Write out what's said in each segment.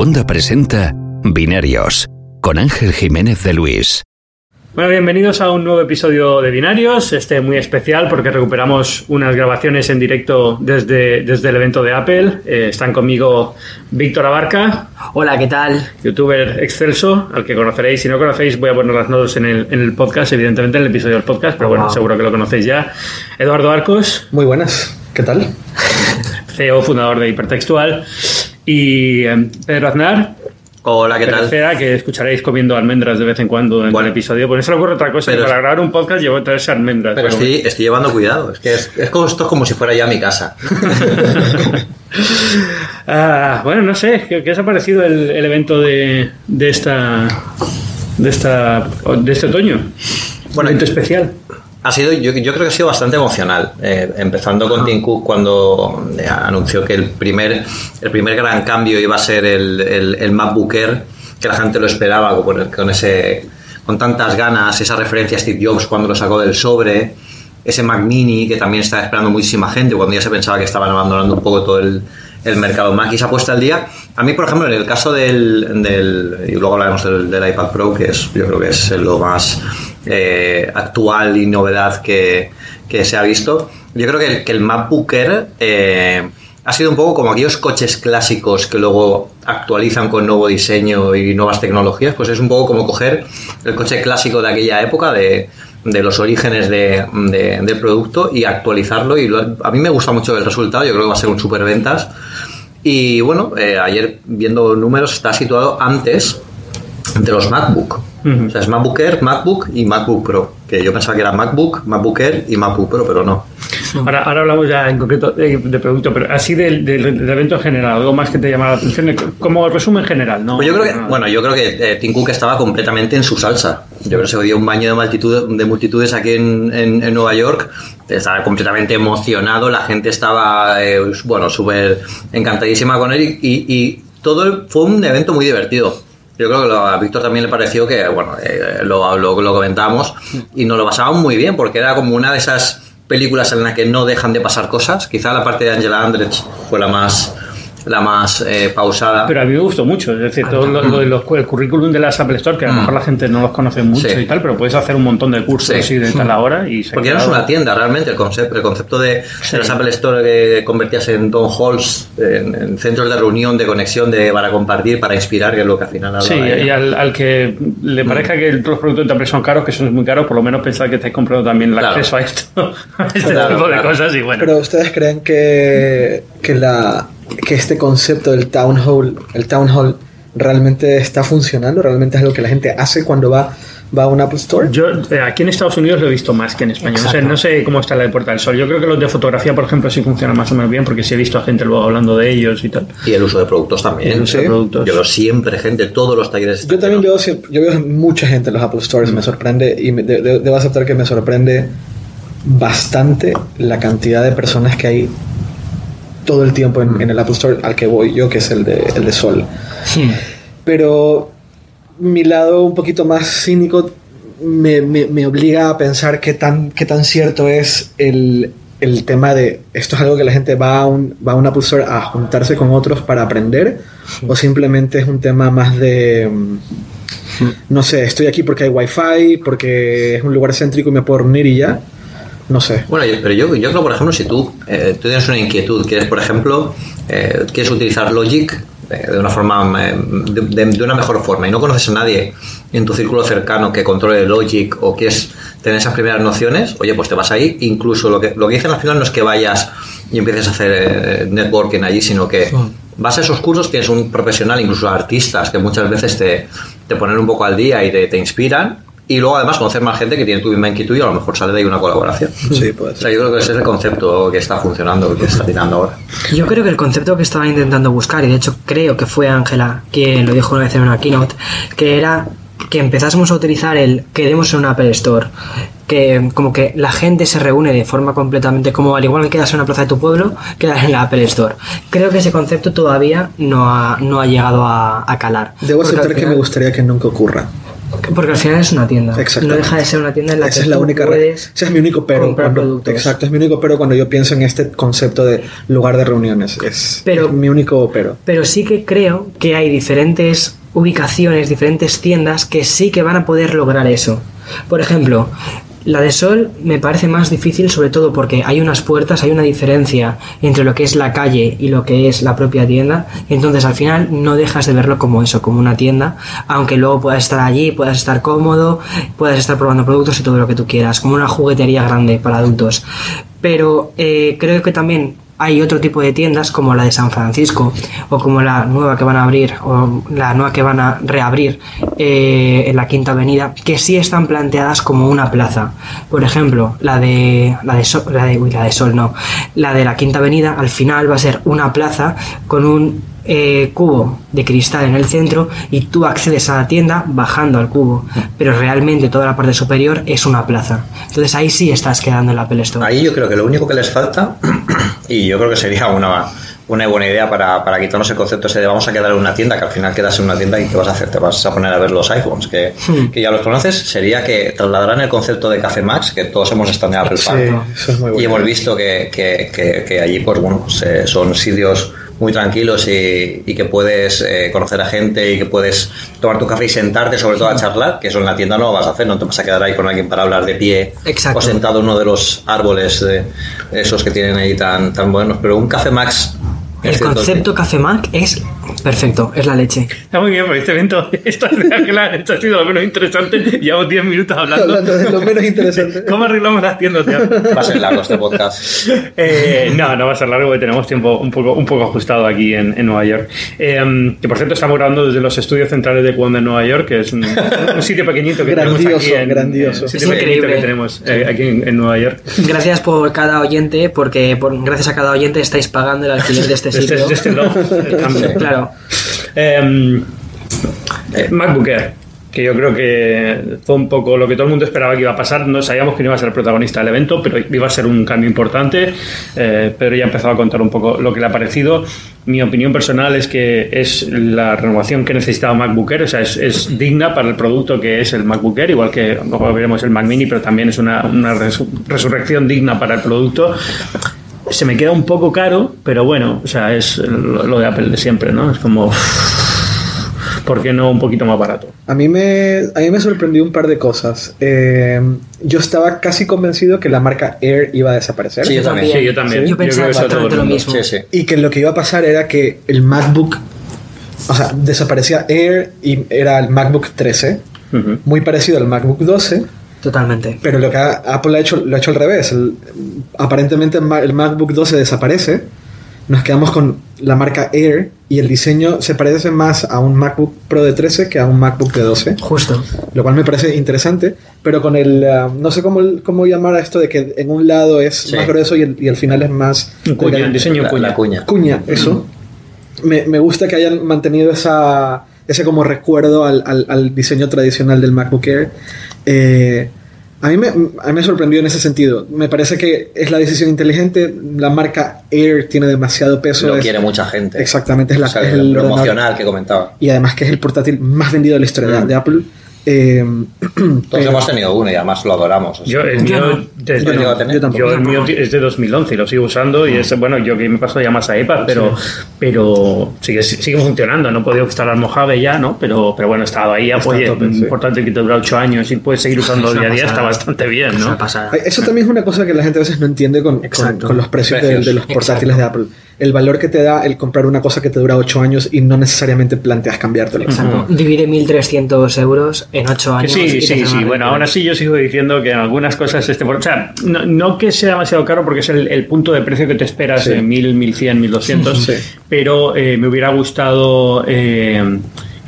Wanda presenta Binarios con Ángel Jiménez de Luis. Bueno, bienvenidos a un nuevo episodio de Binarios, este muy especial porque recuperamos unas grabaciones en directo desde, desde el evento de Apple. Eh, están conmigo Víctor Abarca. Hola, ¿qué tal? Youtuber excelso, al que conoceréis. Si no conocéis, voy a poner las notas en el, en el podcast, evidentemente en el episodio del podcast, pero bueno, seguro que lo conocéis ya. Eduardo Arcos. Muy buenas, ¿qué tal? CEO, fundador de Hipertextual. Y eh, Pedro Aznar. Hola, ¿qué tal? Tercera, que escucharéis comiendo almendras de vez en cuando en Bueno. el episodio. Por eso le ocurre otra cosa, Pero- que para grabar un podcast llevo a traerse almendras. Pero pero estoy, estoy llevando cuidado. Es que es, es como, esto es como si fuera ya mi casa. Ah, bueno, no sé, ¿qué, qué os ha parecido el, el evento de, de esta de esta de este otoño? Bueno, evento especial. Ha sido, yo, yo creo que ha sido bastante emocional. eh, empezando con Tim Cook cuando eh, anunció que el primer, el primer gran cambio iba a ser el, el, el MacBook Air, que la gente lo esperaba con, con ese con tantas ganas, esa referencia a Steve Jobs cuando lo sacó del sobre, ese Mac Mini que también estaba esperando muchísima gente cuando ya se pensaba que estaban abandonando un poco todo el, el mercado Mac y se ha puesto al día. A mí, por ejemplo, en el caso del, del y luego hablaremos del, del iPad Pro, que es yo creo que es lo más eh, actual y novedad que, que se ha visto, yo creo que el, MacBook Air eh, ha sido un poco como aquellos coches clásicos que luego actualizan con nuevo diseño y nuevas tecnologías, pues es un poco como coger el coche clásico de aquella época, de, de los orígenes de- de- del producto y actualizarlo. Y a mí me gusta mucho el resultado, yo creo que va a ser un super ventas. Y bueno, eh, ayer viendo números está situado antes de los MacBook. Ujú. O sea, es MacBook Air, MacBook y MacBook Pro. Que yo pensaba que era MacBook, MacBook Air y MacBook Pro, pero no. Ahora, ahora hablamos ya en concreto de, de producto, pero así del, del- del evento en general, algo más que te llama la atención, como el resumen general, ¿no? Pues yo creo que, No. bueno, yo creo que eh, Tim Cook estaba completamente en su salsa. Yo creo que se dio un baño de, multitud, de multitudes aquí en, en- en Nueva York. Estaba completamente emocionado, la gente estaba, eh, bueno, súper encantadísima con él y, y- y todo fue un evento muy divertido. Yo creo que lo- a Víctor también le pareció que, bueno, eh, lo, lo, comentábamos y nos lo pasábamos muy bien porque era como una de esas películas en las que no dejan de pasar cosas. Quizá la parte de Angela Andrech fue la más, la más eh, pausada. Pero a mí me gustó mucho, es decir, todo lo, lo de los, el currículum de las Apple Store, que a lo Mm. mejor la gente no los conoce mucho Sí. y tal, pero puedes hacer un montón de cursos Sí. y de tal ahora y se Porque ya no es una tienda realmente, el concepto, el concepto de, de las Apple Store que convertías en Don Halls, en, en centros de reunión, de conexión, de para compartir, para inspirar, que es lo que al final hablaba Sí, y al, al que le parezca que los productos de Apple son caros, que son muy caros, por lo menos pensar que estáis comprando también el Claro. acceso a esto, a este Claro, tipo de claro. cosas y bueno. Pero ustedes creen que, que, la, que este concepto del town hall, el town hall realmente está funcionando, realmente es lo que la gente hace cuando va, va a un Apple Store. Yo eh, aquí en Estados Unidos lo he visto más que en España. No sé, no sé cómo está la de Puerta del Sol. Yo creo que los de fotografía, por ejemplo, sí funcionan más o menos bien porque sí he visto a gente luego hablando de ellos y tal. Y el uso de productos también. El uso de productos. Yo veo siempre gente, todos los talleres. Yo también veo, siempre- yo veo mucha gente en los Apple Stores, me sorprende y me- de- de- debo aceptar que me sorprende bastante la cantidad de personas que hay todo el tiempo en, en el Apple Store al que voy yo, que es el de, el de Sol. Pero mi lado un poquito más cínico me, me- me obliga a pensar qué tan, qué tan cierto es el, el tema de esto es algo que la gente va a un, va a un Apple Store a juntarse con otros para aprender o simplemente es un tema más de mm, no sé, estoy aquí porque hay wifi, porque es un lugar céntrico y me puedo reunir y ya. No sé. Bueno, yo- pero yo, yo creo, por ejemplo, si tú, eh, tú tienes una inquietud, quieres, por ejemplo, eh, quieres utilizar Logic eh, de una forma, eh, de, de- de una mejor forma y no conoces a nadie en tu círculo cercano que controle Logic o quieres tener esas primeras nociones, oye, pues te vas ahí. Incluso lo que, lo que dicen al final no es que vayas y empieces a hacer eh, networking allí, sino que vas a esos cursos, tienes un profesional, incluso artistas, que muchas veces te, te ponen un poco al día y te, te inspiran. Y luego además conocer más gente que tiene tu misma inquietud y a lo mejor sale de ahí una colaboración. Sí, puede O sea, yo creo que ese es el concepto que está funcionando, que está tirando ahora. Yo creo que el concepto que estaba intentando buscar, y de hecho creo que fue Ángela quien lo dijo una vez en una keynote, que era que empezásemos a utilizar el queremos en una Apple Store, que como que la gente se reúne de forma completamente como al igual que quedas en una plaza de tu pueblo, quedas en la Apple Store. Creo que ese concepto todavía no ha, no ha llegado a, a calar. Debo aceptar que me gustaría que nunca ocurra. Porque al final es una tienda. No deja de ser una tienda en la Esa que es la tú única puedes ese es mi único pero comprar cuando- productos. exacto es mi único pero cuando yo pienso en este concepto de lugar de reuniones es, Pero- es mi único pero Pero sí que creo que hay diferentes ubicaciones, diferentes tiendas que sí que van a poder lograr eso. Por ejemplo, la de Sol me parece más difícil sobre todo porque hay unas puertas, hay una diferencia entre lo que es la calle y lo que es la propia tienda. Entonces al final no dejas de verlo como eso, como una tienda, aunque luego puedas estar allí, puedas estar cómodo, puedas estar probando productos y todo lo que tú quieras, como una juguetería grande para adultos. Pero eh, creo que también hay otro tipo de tiendas como la de San Francisco o como la nueva que van a abrir o la nueva que van a reabrir eh, en la Quinta Avenida que sí están planteadas como una plaza. Por ejemplo, la de la de, la de, la de Sol no, la de la Quinta Avenida al final va a ser una plaza con un eh, cubo de cristal en el centro y tú accedes a la tienda bajando al cubo, pero realmente toda la parte superior es una plaza. Entonces ahí sí estás quedando en la Apple Store. Ahí yo creo que lo único que les falta, y yo creo que sería una, una buena idea para, para quitarnos el concepto ese de vamos a quedar en una tienda, que al final quedas en una tienda y ¿qué vas a hacer? Te vas a poner a ver los iPhones, que, Hmm. que ya los conoces, sería que trasladaran el concepto de Café Max, que todos hemos estado en Apple sí, Park. eso es muy bueno Y hemos visto que, que- que- que allí, pues bueno, pues, eh, son sitios muy tranquilos y, y que puedes eh, conocer a gente y que puedes tomar tu café y sentarte, sobre todo a charlar, que eso en la tienda no lo vas a hacer, no te vas a quedar ahí con alguien para hablar de pie Exacto. o sentado en uno de los árboles de esos que tienen ahí tan, tan buenos. Pero un café Max. El concepto Café Mac es perfecto, es la leche. Está muy bien, porque este evento, esto, esto ha sido lo menos interesante. Llevamos 10 minutos hablando. hablando de lo menos interesante ¿Cómo arreglamos las tiendas, tío? Va a ser largo este podcast. Eh, no, no va a ser largo porque tenemos tiempo un poco, un poco ajustado aquí en, en Nueva York. Eh, que por cierto estamos grabando desde los estudios centrales de Cuanda en Nueva York, que es un, un sitio pequeñito que tenemos aquí Grandioso, en, grandioso. Es increíble. que tenemos eh, aquí en, en Nueva York. Gracias por cada oyente, porque por, gracias a cada oyente estáis pagando el alquiler de este este, sitio. de este el cambio. Claro. Eh, eh, MacBook Air, que yo creo que fue un poco lo que todo el mundo esperaba que iba a pasar. No sabíamos que no iba a ser el protagonista del evento, pero iba a ser un cambio importante. Eh, Pedro ya ha empezado a contar un poco lo que le ha parecido. Mi opinión personal es que es la renovación que necesitaba MacBook Air, o sea, es, es digna para el producto que es el MacBook Air, igual que luego veremos el Mac Mini, pero también es una, una resu- resurrección digna para el producto se me queda un poco caro, pero bueno, o sea, es lo, de Apple de siempre, ¿no? Es como, ¿por qué no un poquito más barato? A mí me, a mí me sorprendió un par de cosas. Eh, yo estaba casi convencido que la marca Air iba a desaparecer. Sí, yo también. Sí, yo también. Yo pensaba exactamente lo mismo. Sí, sí. Y que lo que iba a pasar era que el MacBook, o sea, desaparecía Air y era el MacBook 13, Ujú. muy parecido al MacBook 12, Totalmente. pero lo que ha- Apple ha hecho, lo ha hecho al revés. El- aparentemente el Ma- el MacBook 12 desaparece, nos quedamos con la marca Air y el diseño se parece más a un MacBook Pro de 13 que a un MacBook de 12. Justo. lo cual me parece interesante, pero con el, ah, no sé cómo, cómo llamar a esto de que en un lado es Sí. más grueso y el, y el final es más... Cuña, delgado. diseño La, cuña. la cuña. Cuña, eso. Me, me gusta que hayan mantenido esa, ese como recuerdo al, al- al diseño tradicional del MacBook Air. Eh, a, mí me, a mí me sorprendió en ese sentido. Me parece que es la decisión inteligente. La marca Air tiene demasiado peso. Lo es- quiere mucha gente. Exactamente, es, la, O sea, es el lo ordenador- emocional que comentaba. Y además que es el portátil más vendido de la historia de- Mm. de Apple. Eh, Todos pero- hemos tenido uno y además lo adoramos. Yo, el mío, no. desde- Yo no llego a tener. yo tampoco. yo el mío es de 2011 y lo sigo usando y es bueno yo que me paso ya más a iPad pero pero sigue sigue funcionando no he podido instalar Mojave ya no pero pero bueno he estado ahí apoyé sí. importante que te dura 8 años y puedes seguir usando Es día a día está bastante bien Es no. Ay, Eso también es una cosa que la gente a veces no entiende con, con, los Precios. de los portátiles de Apple. El valor que te da el comprar una cosa que te dura 8 años y no necesariamente planteas cambiártelo. Exacto. Divide 1.300 euros en 8 Que años. sí, y sí, sí. Bueno, aún así yo sigo diciendo que en algunas cosas este... O sea, no, no que sea demasiado caro porque es el, el punto de precio que te esperas Sí. en 1000, 1100, 1200, Sí. pero eh, me hubiera gustado... eh,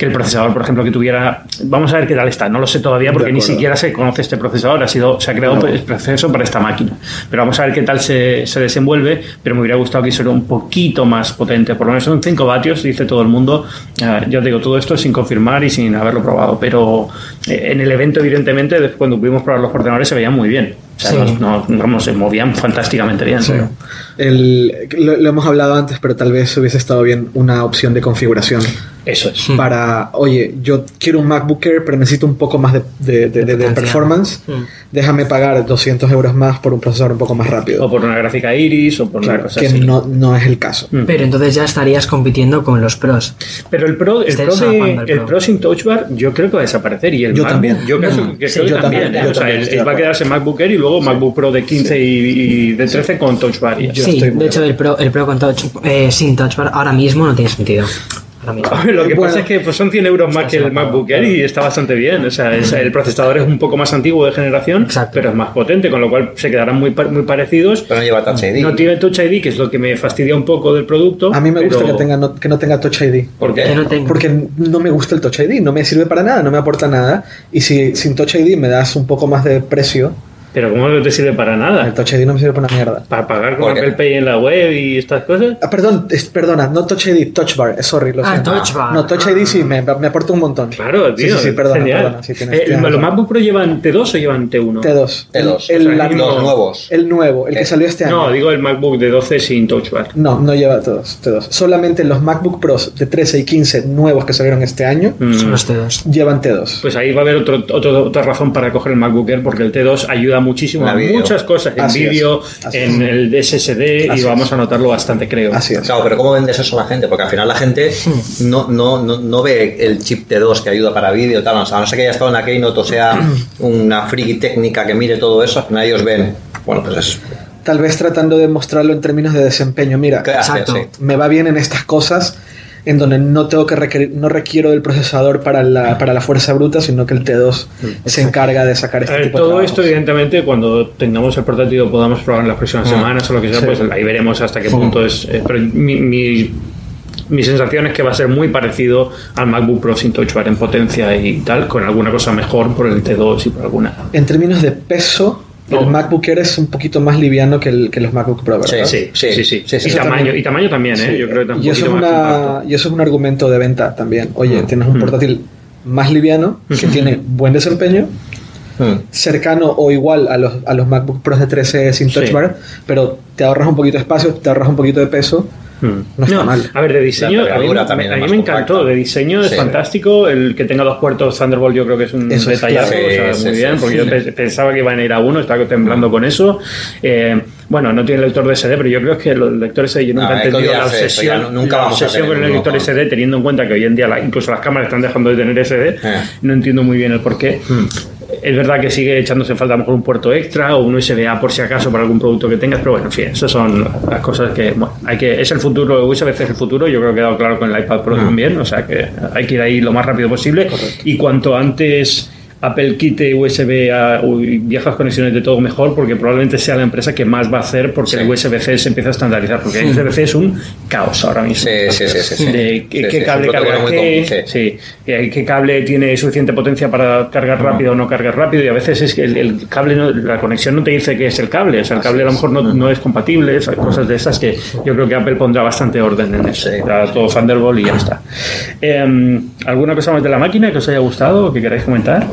que el procesador, por ejemplo, que tuviera. Vamos a ver qué tal está. No lo sé todavía porque ni siquiera se conoce este procesador. Ha sido, se ha creado No. el proceso para esta máquina. Pero vamos a ver qué tal se, se desenvuelve. Pero me hubiera gustado que fuera un poquito más potente. Por lo menos son 5 vatios, dice todo el mundo. Eh, yo digo, todo esto sin confirmar y sin haberlo probado. Pero eh, en el evento, evidentemente, después cuando pudimos probar los ordenadores, se veían muy bien. O sea, Sí. no, no- vamos, se movían fantásticamente bien. El, lo, lo hemos hablado antes, pero tal vez hubiese estado bien una opción de configuración Eso es. para, oye, yo quiero un MacBook Air, pero necesito un poco más de, de- de- de- de potencia. performance. Mm. Déjame pagar 200 euros más por un procesador un poco más rápido. O por una gráfica iris o por una Claro, cosa que así. no, no es el caso. Mm. Pero entonces ya estarías compitiendo con los pros. Pero el Pro, el Pro, de- el Pro. Pro sin Touch Bar, yo creo que va a desaparecer. Y el Yo MacBook, también. Yo creo, Mm. que, Sí, creo que yo también. también, ¿eh? yo O sea, también de va a quedarse MacBook Air y luego MacBook Pro de 15 y, y de 13 con Touch Bar. sí, estoy de hecho el Pro, el Pro con touch, eh, sin touch bar ahora mismo no tiene sentido. Lo que Bueno. pasa es que pues, son 100 euros más que el MacBook Air y está bastante bien. O sea, es- el procesador es un poco más antiguo de generación, Exacto. pero es más potente, con lo cual se quedarán muy, muy parecidos. Pero no lleva Touch ID. No tiene Touch ID, que es lo que me fastidia un poco del producto. A mí me gusta que, tenga, no, que no tenga Touch ID. ¿Por Que qué? no tenga. Porque no me gusta el Touch ID, no me sirve para nada, no me aporta nada. Y si sin Touch ID me das un poco más de precio, Pero ¿cómo no te sirve para el nada? Touch ID no me sirve para una mierda. Para pagar con. Apple Pay en la web y estas cosas. Ah, perdón, es- perdona, no Touch ID, Touch Bar, sorry, lo Ah, siento. Touch Bar. No, Touch ID sí, me, me aporta un montón. Claro, tío. sí, sí, perdona, genial. perdona, sí, tienes- Eh, tienes ¿Los. MacBook Pro llevan T2 o llevan T1? T2. T2, El, o sea, la- los nuevos. El nuevo, el que salió este año. No, digo el MacBook de 12 sin Touch Bar. No, no lleva T2, T2. Solamente los MacBook Pros de 13 y 15 nuevos que salieron este año Mm. Son los T2. llevan T2. Pues ahí va a haber otro, otro- otra razón para coger el MacBook Air porque el T2 ayuda muchísimo La muchas cosas, en vídeo, en es. el SSD Así y es. vamos a notarlo bastante, creo. Así es. Claro, pero ¿cómo vendes eso a la gente? Porque al final la gente no, no, no, no ve el chip T2 que ayuda para vídeo tal. O sea, a no ser que haya estado en la Keynote o sea una friki técnica que mire todo eso, al final ellos ven, bueno, pues es... Tal vez tratando de mostrarlo en términos de desempeño. Mira. Exacto. Sí. me va bien en estas cosas en donde no tengo que requerir, no requiero del procesador para la, para la fuerza bruta, sino que el T2 se encarga de sacar este ver, tipo de todo trabajos. esto, evidentemente, cuando tengamos el portátil podamos probar en las próximas semanas o lo que sea, Sí. pues ahí veremos hasta qué punto es. eh, pero mi, mi, mi sensación es que va a ser muy parecido al MacBook Pro sin Touch Bar en potencia y tal, con alguna cosa mejor por el T2 y por alguna. En términos de peso. El MacBook Air es un poquito más liviano que, el- que los MacBook Pro, ¿verdad? Sí, sí, sí. sí, Sí, sí, y, tamaño, también. y tamaño también, ¿eh? Sí. Yo creo que también y, eso es una, y eso es un argumento de venta también. Oye, Mm. tienes un portátil más liviano, que tiene buen desempeño, cercano o igual a los, a los MacBook Pros de 13 sin Touch Sí. Bar, pero te ahorras un poquito de espacio, te ahorras un poquito de peso. Mm. No está mal. A ver, de diseño, a mí, me- también a es mí más me encantó. compacta. De diseño es Sí. fantástico. El que tenga dos puertos Thunderbolt yo creo que es un Eso es detallazo. claro. o sea, Sí, muy sí, bien, porque yo pe- pensaba que iban a ir a uno, estaba temblando con eso. Eh, bueno, no tiene lector de SD, pero yo creo que los lectores SD, yo No, nunca he hay que entendido la eso, obsesión, nunca la obsesión con el lector con- SD, teniendo en cuenta que hoy en día la- incluso las cámaras están dejando de tener SD. Eh. No entiendo muy bien el porqué. Es verdad que sigue echándose en falta a lo mejor un puerto extra o un USB-A por si acaso para algún producto que tengas, pero bueno, en fin, esas son las cosas que, bueno, hay que, es el futuro, USB-C es el futuro, yo creo que ha quedado claro con el iPad Pro también, o sea que hay que ir ahí lo más rápido posible. Y cuanto antes Apple quite USB a viejas conexiones de todo mejor porque probablemente sea la empresa que más va a hacer porque Sí. el USB-C se empieza a estandarizar porque el USB-C es un caos ahora mismo. Sí, sí, de qué, cable carga qué, sí. eh, qué cable tiene suficiente potencia para cargar rápido o no cargar rápido y a veces es que el, el cable no- la conexión no te dice que es el cable o sea el cable a lo mejor no, no es compatible esas cosas de esas que yo creo que Apple pondrá bastante orden en eso. Todo Thunderbolt y ya está. Em, ¿alguna cosa más de la máquina que os haya gustado o que queráis comentar?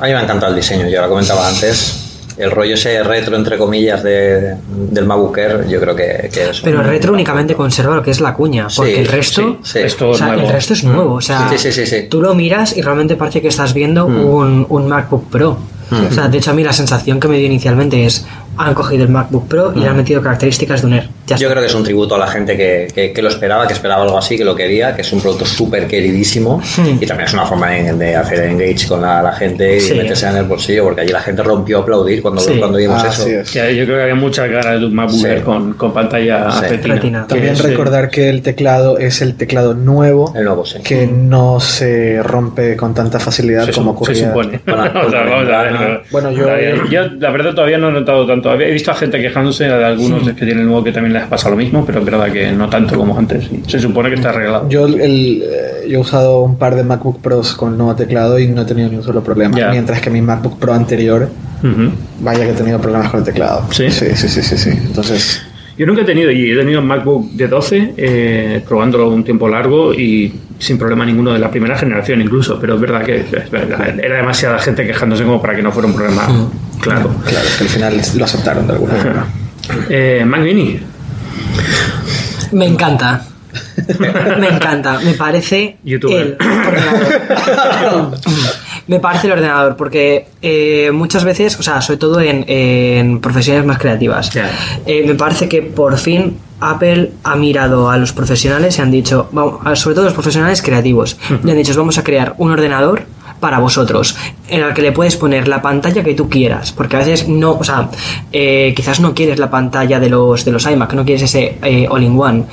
A mí me ha encantado el diseño, ya lo comentaba antes. El rollo ese retro, entre comillas, de, del MacBook Air, yo creo que, que es... Pero un- retro únicamente conserva lo que es la cuña, porque Sí, el resto, sí, sí. es todo o sea, nuevo el resto es nuevo. O sea, Sí, sí, sí, sí. tú lo miras y realmente parece que estás viendo Mm. un, un MacBook Pro. O sea, de hecho a mí la sensación que me dio inicialmente es han cogido el MacBook Pro y le han metido características de un Air. Ya. Yo está. creo que es un tributo a la gente que, que- que lo esperaba, que esperaba algo así, que lo quería, que es un producto súper queridísimo Hmm. y también es una forma de, de hacer engage con la, la gente y Sí. meterse en el bolsillo, porque allí la gente rompió a aplaudir cuando, Sí. cuando vimos Ah, eso. es. Yo creo que había mucha cara de un MacBook Sí. Air con, con pantalla Sí. retina, Retina. También recordar que el teclado es el teclado nuevo, El nuevo, sí. que no se rompe con tanta facilidad se, como ocurría. se supone. La- O sea, vamos a ver, pero- Bueno, yo- yo la verdad todavía no he notado tanto. He visto a gente quejándose de algunos que tienen el nuevo que también les pasa lo mismo, pero es verdad que no tanto como antes. Se supone que está arreglado. Yo, el, eh, yo he usado un par de MacBook Pros con nuevo teclado y no he tenido ni un solo problema. Mientras que mi MacBook Pro anterior, vaya que he tenido problemas con el teclado. ¿Sí? Sí, sí, sí, sí. sí. Entonces, Yo nunca he tenido, y he tenido un MacBook de 12, eh, probándolo un tiempo largo y sin problema ninguno de la primera generación incluso, pero es verdad que es verdad, era demasiada gente quejándose como para que no fuera un problema Claro. Claro, que al final lo aceptaron de alguna forma. Eh, Mac Mini. Me encanta. Me encanta. Me parece Youtuber. el ordenador. Me parece el ordenador porque eh, muchas veces, o sea, sobre todo en, en profesiones más creativas, eh, me parece que por fin Apple ha mirado a los profesionales y han dicho, vamos, sobre todo los profesionales creativos, y han dicho, "Os vamos a crear un ordenador para vosotros, en el que le puedes poner la pantalla que tú quieras, porque a veces no, o sea, eh, quizás no quieres la pantalla de los de los iMac, no quieres ese eh, all-in-one.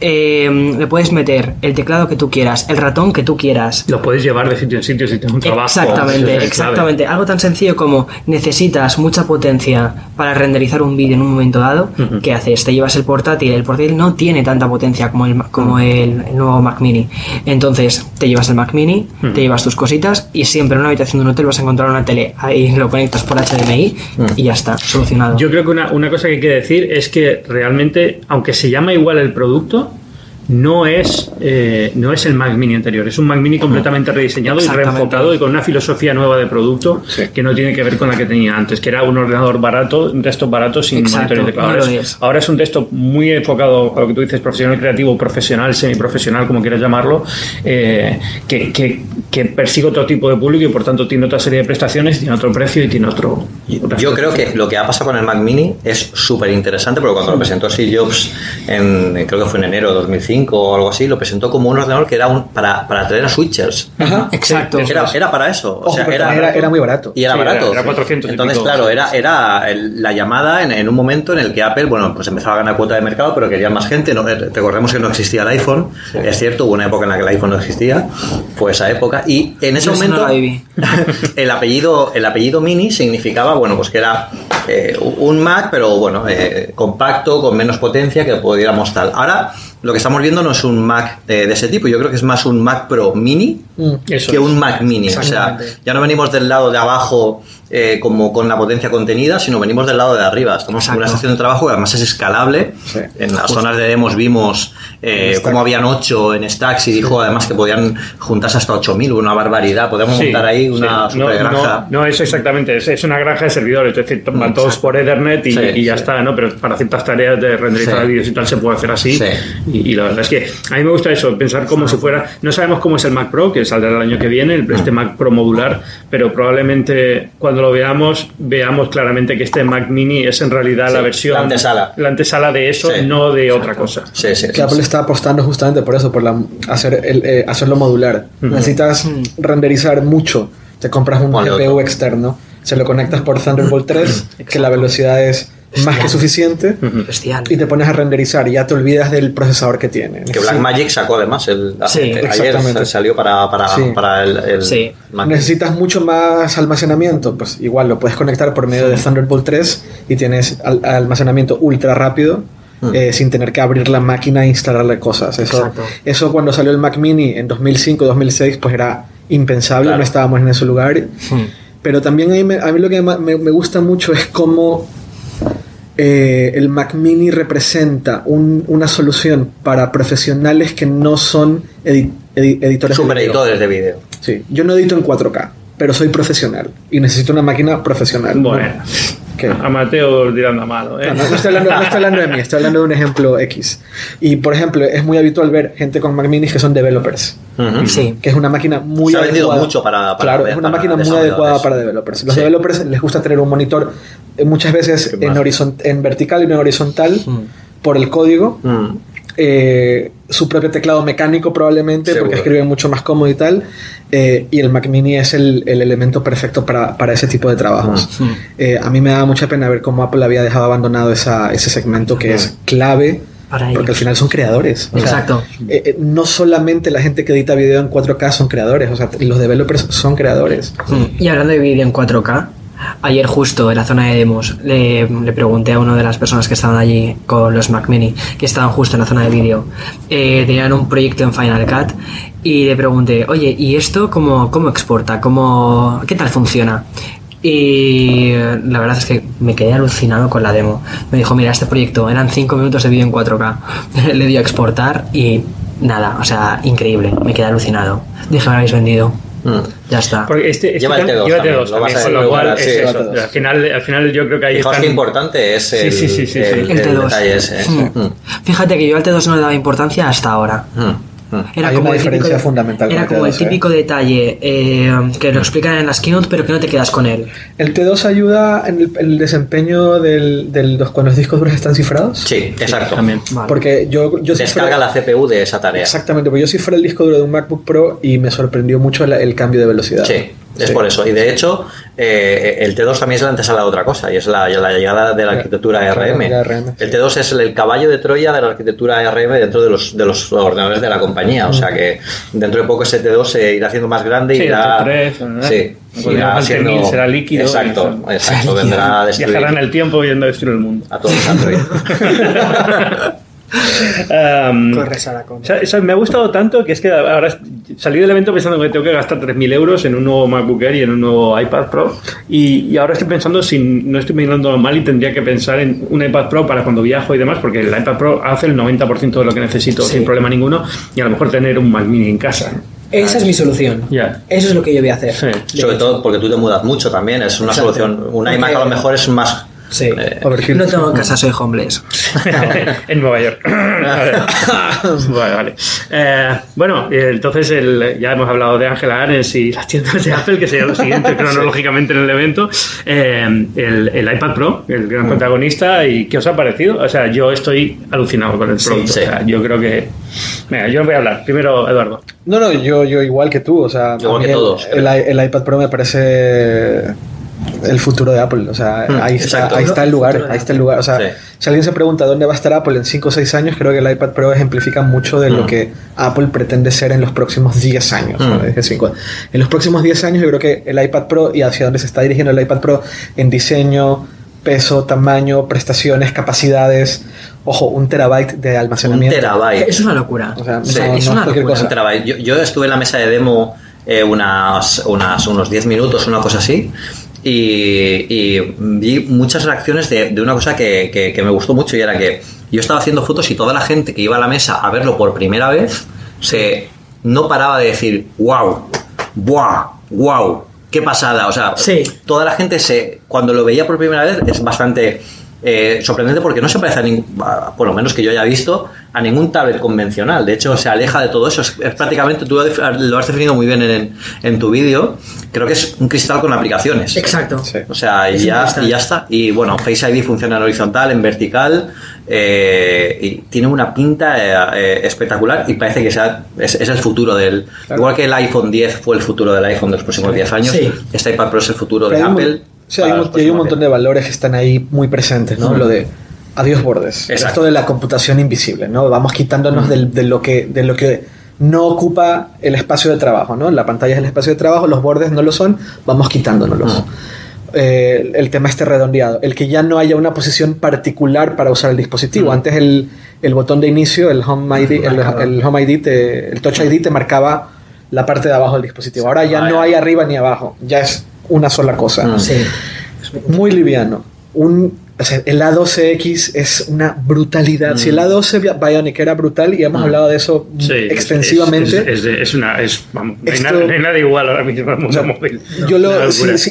Eh, le puedes meter el teclado que tú quieras, el ratón que tú quieras, Lo puedes llevar de sitio en sitio si tienes un trabajo. Exactamente, es exactamente. Algo tan sencillo como necesitas mucha potencia para renderizar un vídeo en un momento dado. ¿Qué haces? Te llevas el portátil. El portátil no tiene tanta potencia como el, como el, el nuevo Mac Mini. Entonces, te llevas el Mac Mini, te llevas tus cositas y siempre en una habitación de un hotel vas a encontrar una tele. Ahí lo conectas por HDMI y ya está, solucionado. Yo creo que una, una cosa que hay que decir es que realmente, aunque se llama igual el producto, no es, eh, no es el Mac Mini anterior, es un Mac Mini completamente rediseñado y reenfocado y con una filosofía nueva de producto que no tiene que ver con la que tenía antes, que era un ordenador barato, un desktop barato sin Exacto, monitor no Ahora es, ahora es un desktop muy enfocado a lo que tú dices, profesional creativo, profesional, semiprofesional, como quieras llamarlo, eh, que, que- que persigue otro tipo de público y por tanto tiene otra serie de prestaciones, tiene otro precio y tiene otro... Yo creo que lo que ha pasado con el Mac Mini es súper interesante porque cuando lo presentó Steve Jobs, en, creo que fue en enero de 2005 o algo así, lo presentó como un ordenador que era un, para, para traer a switchers. Ajá. Exacto. Era, era para eso. O sea, era, era, era muy barato. Y era Sí, barato. era- era 400 y Entonces, pico. claro, era, era el- la llamada en, en un momento en el que Apple, bueno, pues empezaba a ganar cuota de mercado, pero quería más gente. No, eh, recordemos que no existía el iPhone. Es cierto, hubo una época en la que el iPhone no existía. Fue esa época. Y en ese Yo momento, el apellido el apellido Mini significaba, bueno, pues que era eh, un Mac, pero bueno, eh, compacto, con menos potencia, que pudiéramos tal. Ahora, lo que estamos viendo no es un Mac eh, de ese tipo. Yo creo que es más un Mac Pro Mini Eso que es. un Mac Mini. O sea, ya no venimos del lado de abajo eh, como con la potencia contenida, sino venimos del lado de arriba. Estamos en una estación de trabajo que además es escalable. Sí. En las zonas de demos vimos eh, cómo habían 8 en Stacks y dijo además que podían juntarse hasta 8000, una barbaridad. Podemos Sí, montar ahí una sí. super granja. No, no, eso exactamente, es, es una granja de servidores, es decir, van todos por Ethernet y, y ya está, ¿no? Pero para ciertas tareas de renderizar Sí. vídeos y tal se puede hacer así. Sí. Y, y la verdad es que a mí me gusta eso, pensar como si fuera. No sabemos cómo es el Mac Pro, que saldrá el año que viene, el, este Mac Pro modular, pero probablemente cuando lo veamos, veamos claramente que este Mac Mini es en realidad Sí, la versión. la antesala. la antesala de eso, Sí. no de otra cosa. Sí, sí, sí, Que Apple sí. está apostando justamente por eso, por la, hacer el, eh, hacerlo modular. Necesitas renderizar mucho. Te compras un Ponle GPU otro. externo, se lo conectas por Thunderbolt 3, que la velocidad es más que suficiente, Bestial. y te pones a renderizar y ya te olvidas del procesador que tiene. Que Blackmagic sacó además el, Sí, ayer exactamente. salió para, para, Sí. para el, el Sí. Mac. Necesitas mucho más almacenamiento, pues igual lo puedes conectar por medio de Thunderbolt 3 y tienes al- almacenamiento ultra rápido. eh, sin tener que abrir la máquina e instalarle cosas. Eso, Exacto. eso cuando salió el Mac Mini en 2005-2006, pues era impensable, Claro. no estábamos en ese lugar. Pero también a mí, a mí lo que me, me gusta mucho es cómo eh, el Mac Mini representa un- una solución para profesionales que no son edi- edi- editores de Super video. editores de vídeo. Sí, yo no edito en 4K, pero soy profesional y necesito una máquina profesional. Bueno, ¿Qué? a Mateo tirando a malo, ¿eh? No, no, no estoy hablando, no estoy hablando de mí, estoy hablando de un ejemplo X. Y por ejemplo, es muy habitual ver gente con Mac Minis que son developers. Sí. que es una máquina muy Se ha vendido adecuada. mucho para- para- claro, es una máquina muy desarrolladores. adecuada para developers. Los Sí. developers les gusta tener un monitor eh, muchas veces en, en vertical y no en horizontal por el código. Mm. eh, su propio teclado mecánico probablemente Seguro. porque escribe mucho más cómodo y tal eh, y el Mac Mini es el, el elemento perfecto para, para ese tipo de trabajos Eh, a mí me da mucha pena ver cómo Apple había dejado abandonado esa, ese segmento que es clave Para porque ellos. al final son creadores O sea, Exacto. eh, eh, no solamente la gente que edita video en 4K son creadores o sea los developers son creadores Y hablando de vídeo en 4K, ayer justo en la zona de demos le, pregunté a una de las personas que estaban allí con los Mac Mini, que estaban justo en la zona de vídeo, eh, tenían un proyecto en Final Cut y le pregunté, oye, ¿y esto cómo, cómo exporta? ¿Cómo, ¿Qué tal funciona? Y la verdad es que me quedé alucinado con la demo. Me dijo, mira, este proyecto eran 5 minutos de vídeo en 4K. le dio a exportar y nada, o sea, increíble. Me quedé alucinado. Dije, me lo habéis vendido. Mm. Ya está. Porque este, este Lleva el cam- T2 lleva también, T2 lo vas también, a- con lo lo cual vas a- es sí, eso. lleva T2. Al final, al final yo creo que ahí Fijaos están... importante es el, Sí, sí, sí, sí, el- sí. El el T2. detalle ese. ese. Mm. Mm. Fíjate que yo al T2 no le daba importancia hasta ahora. Mm. Era Hay como una el típico diferencia fundamental Era el como el T2, ¿eh? típico detalle eh, que lo explican en las keynote, pero que no te quedas con él. ¿El T2 ayuda en el, el desempeño del, del- los, cuando los discos duros están cifrados? Sí, exacto. También. Vale. Porque yo, yo Descarga cifré- la CPU de esa tarea. Exactamente, porque yo cifré el disco duro de un MacBook Pro y me sorprendió mucho la- el cambio de velocidad. Sí, es Sí. por eso. Y de hecho, eh, el T2 también es la antesala de otra cosa, y es la, la llegada de la arquitectura Claro, ARM. la ARM, sí. El T2 es el caballo de Troya de la arquitectura ARM dentro de los, de los ordenadores de la compañía. O sea que dentro de poco ese T2 se irá haciendo más grande y Sí, irá. el T3, ¿verdad? sí, irá siendo- T1000 será líquido Exacto, exacto. Vendrá a destruir Viajarán el tiempo viendo destruir el mundo. a todos los Android. Um, Corre, Sara, con- o sea, eso me ha gustado tanto que es que ahora salí del evento pensando que tengo que gastar 3.000 euros en un nuevo MacBook Air y en un nuevo iPad Pro y, y ahora estoy pensando si no estoy mirando mal y tendría que pensar en un iPad Pro para cuando viajo y demás porque el iPad Pro hace el 90% de lo que necesito Sí. sin problema ninguno y a lo mejor tener un Mac Mini en casa. Esa es mi solución. Eso es lo que yo voy a hacer. Sí. Sobre hecho. todo porque tú te mudas mucho también, es una Exacto. solución. Un Porque- iMac a lo mejor es más. Sí. eh, Overkill. No tengo casa, soy homeless. en Nueva York. vale, vale. Eh, bueno, entonces el- ya hemos hablado de Angela Arendt y las tiendas de Apple, que sería lo siguiente cronológicamente en el evento. Eh, el, el iPad Pro, el gran protagonista, ¿y qué os ha parecido? O sea, yo estoy alucinado con el producto. sí. O sea, yo creo que... Venga, yo voy a hablar. Primero, Eduardo. No, no, yo, yo igual que tú, o sea, Igual que el- todos, El, el iPad Pro me parece el futuro de Apple, o sea, Mm, ahí, está, exacto. ahí está el lugar, ahí está el lugar, o sea, Sí. si alguien se pregunta dónde va a estar Apple en 5 o 6 años, creo que el iPad Pro ejemplifica mucho de lo Mm. que Apple pretende ser en los próximos 10 años. ¿no? Mm. Cinco. En los próximos 10 años yo creo que el iPad Pro y hacia dónde se está dirigiendo el iPad Pro en diseño, peso, tamaño, prestaciones, capacidades, ojo, un terabyte de un almacenamiento. terabyte. Es una locura. O sea, Sí, no, es no una locura. cosa. Un terabyte. Yo, yo estuve en la mesa de demo eh, unas, unas, unos 10 minutos, una cosa así, y, y vi muchas reacciones de, de una cosa que, que- que me gustó mucho y era que yo estaba haciendo fotos y toda la gente que iba a la mesa a verlo por primera vez se no paraba de decir wow, wow, wow, qué pasada. O sea, Sí. toda la gente se cuando lo veía por primera vez es bastante eh, sorprendente porque no se parece a ningún, por lo menos que yo haya visto, a ningún tablet convencional. De hecho, se aleja de todo eso. Es, es prácticamente, tú lo has definido muy bien en, en tu vídeo. Creo que es un cristal con aplicaciones. Exacto. Sí. O sea, y ya, y ya está. Y bueno, Face ID funciona en horizontal, en vertical. eh, y tiene una pinta eh, eh, espectacular y parece que sea, es, es el futuro del. Claro. Igual que el iPhone 10 fue el futuro del iPhone de los próximos 10 años, Sí. este iPad Pro es el futuro de Pero Apple. Sí, hay, un, y hay un montón 10. de valores que están ahí muy presentes, ¿no? Ujú. Lo de adiós bordes. Exacto. Esto de la computación invisible, ¿no? Vamos quitándonos del- de, lo que, de lo que no ocupa el espacio de trabajo, ¿no? La pantalla es el espacio de trabajo, los bordes no lo son, vamos quitándonos. Eh, el tema este redondeado, el que ya no haya una posición particular para usar el dispositivo. Antes el, el botón de inicio, el Home ID, el, el Home ID te- el Touch ID te marcaba la parte de abajo del dispositivo. Ahora ya no hay arriba ni abajo, ya es una sola cosa Mm. Sí. muy liviano. Un, o sea, el A12X es una brutalidad. Mm. Si el A12 Bi- Bionic era brutal y hemos Mm. hablado de eso Sí, extensivamente. Es, es- es- es una. Es, vamos, no, hay Esto- nada, no hay nada igual ahora mismo o sea, móvil. yo lo,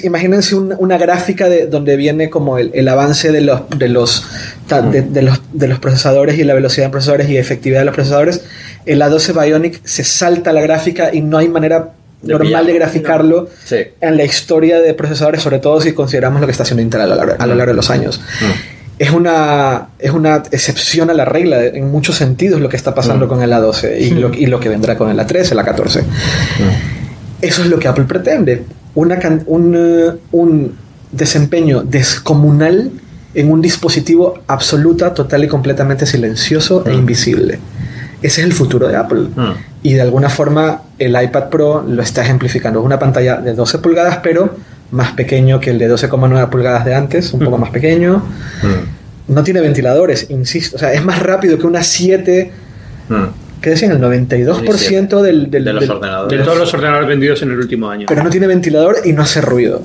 imagínense un- una gráfica de donde viene como el, el avance de los de los, ta- de, de los de los procesadores y la velocidad de procesadores y efectividad de los procesadores. El A12 Bionic se salta la gráfica y no hay manera normal de graficarlo Sí. en la historia de procesadores, sobre todo si consideramos lo que está haciendo Intel a lo largo, a lo largo de los años. Es una, es una excepción a la regla en muchos sentidos lo que está pasando Mm. con el A12 y, lo, y lo que vendrá con el A13, el A14. Eso es lo que Apple pretende. Una un, eh, un desempeño descomunal en un dispositivo absoluta, total y completamente silencioso e Mm. invisible. Ese es el futuro de Apple. Mm. Y de alguna forma el iPad Pro lo está ejemplificando. Es una pantalla de 12 pulgadas, pero más pequeño que el de 12,9 pulgadas de antes, un poco más pequeño. Mm. No tiene ventiladores, insisto. O sea, es más rápido que una 7, Mm. que decían el 92% del, del- De los del- ordenadores. De todos los ordenadores vendidos en el último año. Pero no tiene ventilador y no hace ruido.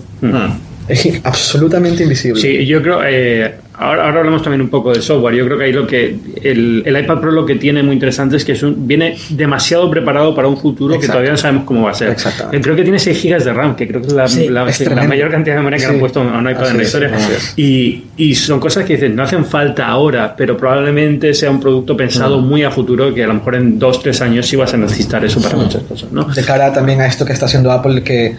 Mm. Es absolutamente invisible. Sí, yo creo, eh, ahora, ahora hablamos también un poco de software. Yo creo que ahí lo que el, el iPad Pro lo que tiene muy interesante es que es un- viene demasiado preparado para un futuro que Exacto. todavía no sabemos cómo va a ser. Exactamente. Creo que tiene 6 GB de RAM, que creo que es la, Sí, la- es la mayor cantidad de memoria que Sí. han puesto a un iPad Así en la historia. es. Y, y son cosas que dicen, no hacen falta ahora, pero probablemente sea un producto pensado Mm. muy a futuro que a lo mejor en 2-3 años sí vas a necesitar eso para muchas cosas. ¿no? De cara también a esto que está haciendo Apple, que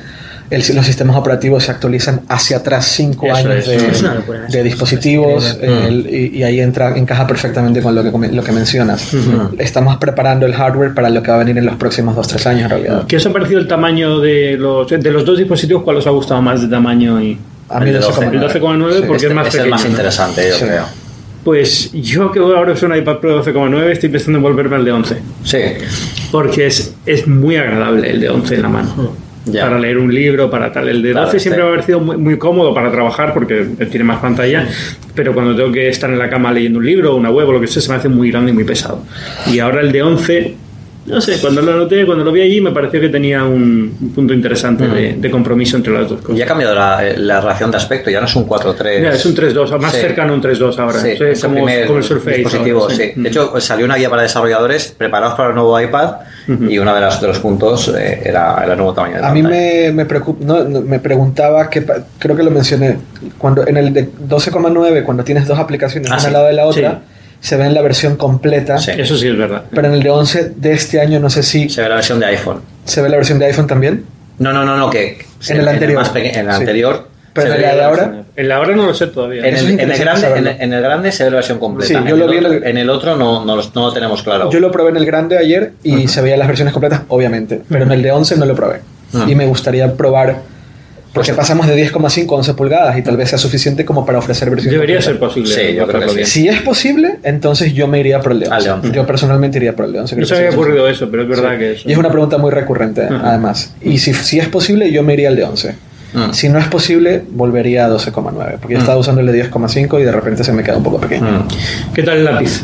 el- los sistemas operativos se actualizan hacia atrás cinco Eso años es. de, Es una locura eso. de dispositivos Es el- y, y ahí entra encaja perfectamente con lo que, come- lo que mencionas. Estamos preparando el hardware para lo que va a venir en los próximos 2-3 años en realidad. ¿Qué os ha parecido el tamaño de los, de los dos dispositivos? ¿Cuál os ha gustado más de tamaño? y A mí El 12,9. El 12,9 porque Este es más es el más interesante, yo Sí. creo. Pues yo que ahora es un iPad Pro 12,9 estoy pensando en volverme al de 11. Sí. Porque es, es muy agradable el de 11 en la mano. Ya. Para leer un libro, para tal. El de 12 Claro, siempre sí. me ha parecido muy, muy cómodo para trabajar porque tiene más pantalla. Pero cuando tengo que estar en la cama leyendo un libro, una web o lo que sea, se me hace muy grande y muy pesado. Y ahora el de 11, no sé, cuando lo noté, cuando lo vi allí, me pareció que tenía un, un punto interesante de, de compromiso entre las dos cosas. Ya ha cambiado la, la relación de aspecto, ya no es un 4-3. Mira, es un 3.2, más Sí. cercano a un 3.2 ahora. Sí, Sí, es el como, primer como el Surface. dispositivo, ahora, sí. Mm. De hecho, salió una guía para desarrolladores preparados para el nuevo iPad y uno de, las- de los puntos eh, era el nuevo tamaño de A mí me, me, preocup- no, me preguntaba, que, pa- creo que lo mencioné, cuando en el de 12,9, cuando tienes dos aplicaciones Ah, una sí. al lado de la otra, se ve en la versión completa, Sí. Eso sí es verdad. pero en el de 11 de este año no sé si Se ve la versión de iPhone. se ve la versión de iPhone también. No, no, no, no, que En el anterior. más peque- en el Sí. anterior. Pero en la de ahora, En la hora no lo sé todavía. En el, en, el grande, en, el- en el grande se ve la versión completa. Sí, yo en, lo el vi en otro, el- en el otro no, no, lo- no lo tenemos claro. Yo lo probé en el grande ayer y se veían las versiones completas, obviamente, pero en el de 11 no lo probé. Ah. Y me gustaría probar, porque Pues- pasamos de 10,5 a 11 pulgadas y tal vez sea suficiente como para ofrecer versiones Debería ser posible. Sí, yo creo que sí. Si es posible, entonces yo me iría por el de 11. Al de 11. Yo personalmente iría por el de 11. No se había ocurrido eso, pero es verdad Sí. que eso. Y es una pregunta muy recurrente, además. Y si, si es posible, yo me iría al de 11. Mm. Si no es posible, volvería a 12,9. Porque yo estaba usando el de 10,5 y de repente se me queda un poco pequeño. Mm. ¿Qué tal el lápiz?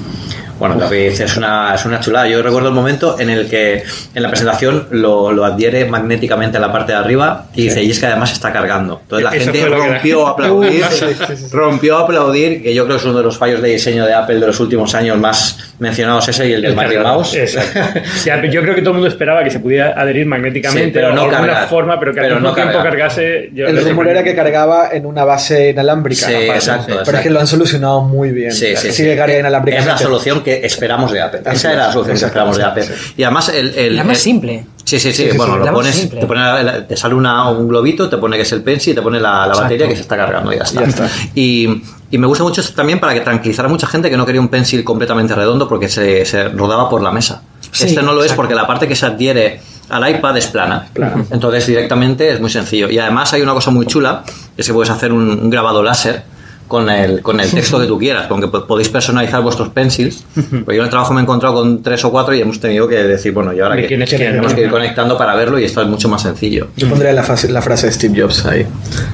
Bueno, David, es una, es una chulada. Yo recuerdo el momento en el que en la presentación lo, lo adhiere magnéticamente a la parte de arriba y dice, y es que además está cargando. Entonces la Eso gente rompió a aplaudir, rompió a aplaudir, que yo creo que es uno de los fallos de diseño de Apple de los últimos años más mencionados ese y el del Mickey Mouse. Exacto. Sí, yo creo que todo el mundo esperaba que se pudiera adherir magnéticamente Sí, pero o no de alguna cargar. forma, pero que Pero al mismo no tiempo cargar. cargase. yo- El rumor era que cargaba en una base inalámbrica. Sí, aparte. exacto, Pero exacto. es que lo han solucionado muy bien. Sí, sí, Sigue sí. carga Es inalámbricamente. la solución que esperamos de Apple. Esa era la solución que esperamos de Apple. Y además el... el- La más el- simple. Sí, sí, sí. Sí, sí, bueno, sí. lo pones, te, pone la- te sale una- un globito, te pone que es el pencil y te pone la, batería que se está cargando y ya está. Ya está. Y, y me gusta mucho esto también para que tranquilizar a mucha gente que no quería un pencil completamente redondo porque se, se rodaba por la mesa. Sí, este no lo es porque la parte que se adhiere al iPad es plana. Entonces directamente es muy sencillo. Y además hay una cosa muy chula, que es que puedes hacer un, un grabado láser con el, con el texto que tú quieras, con que po- podéis personalizar vuestros pencils. Pues yo en el trabajo me he encontrado con tres o cuatro y hemos tenido que decir, bueno, ¿y ahora quién, Tenemos no? que ir conectando para verlo y esto es mucho más sencillo. Yo pondría la, frase- la frase de Steve Jobs ahí.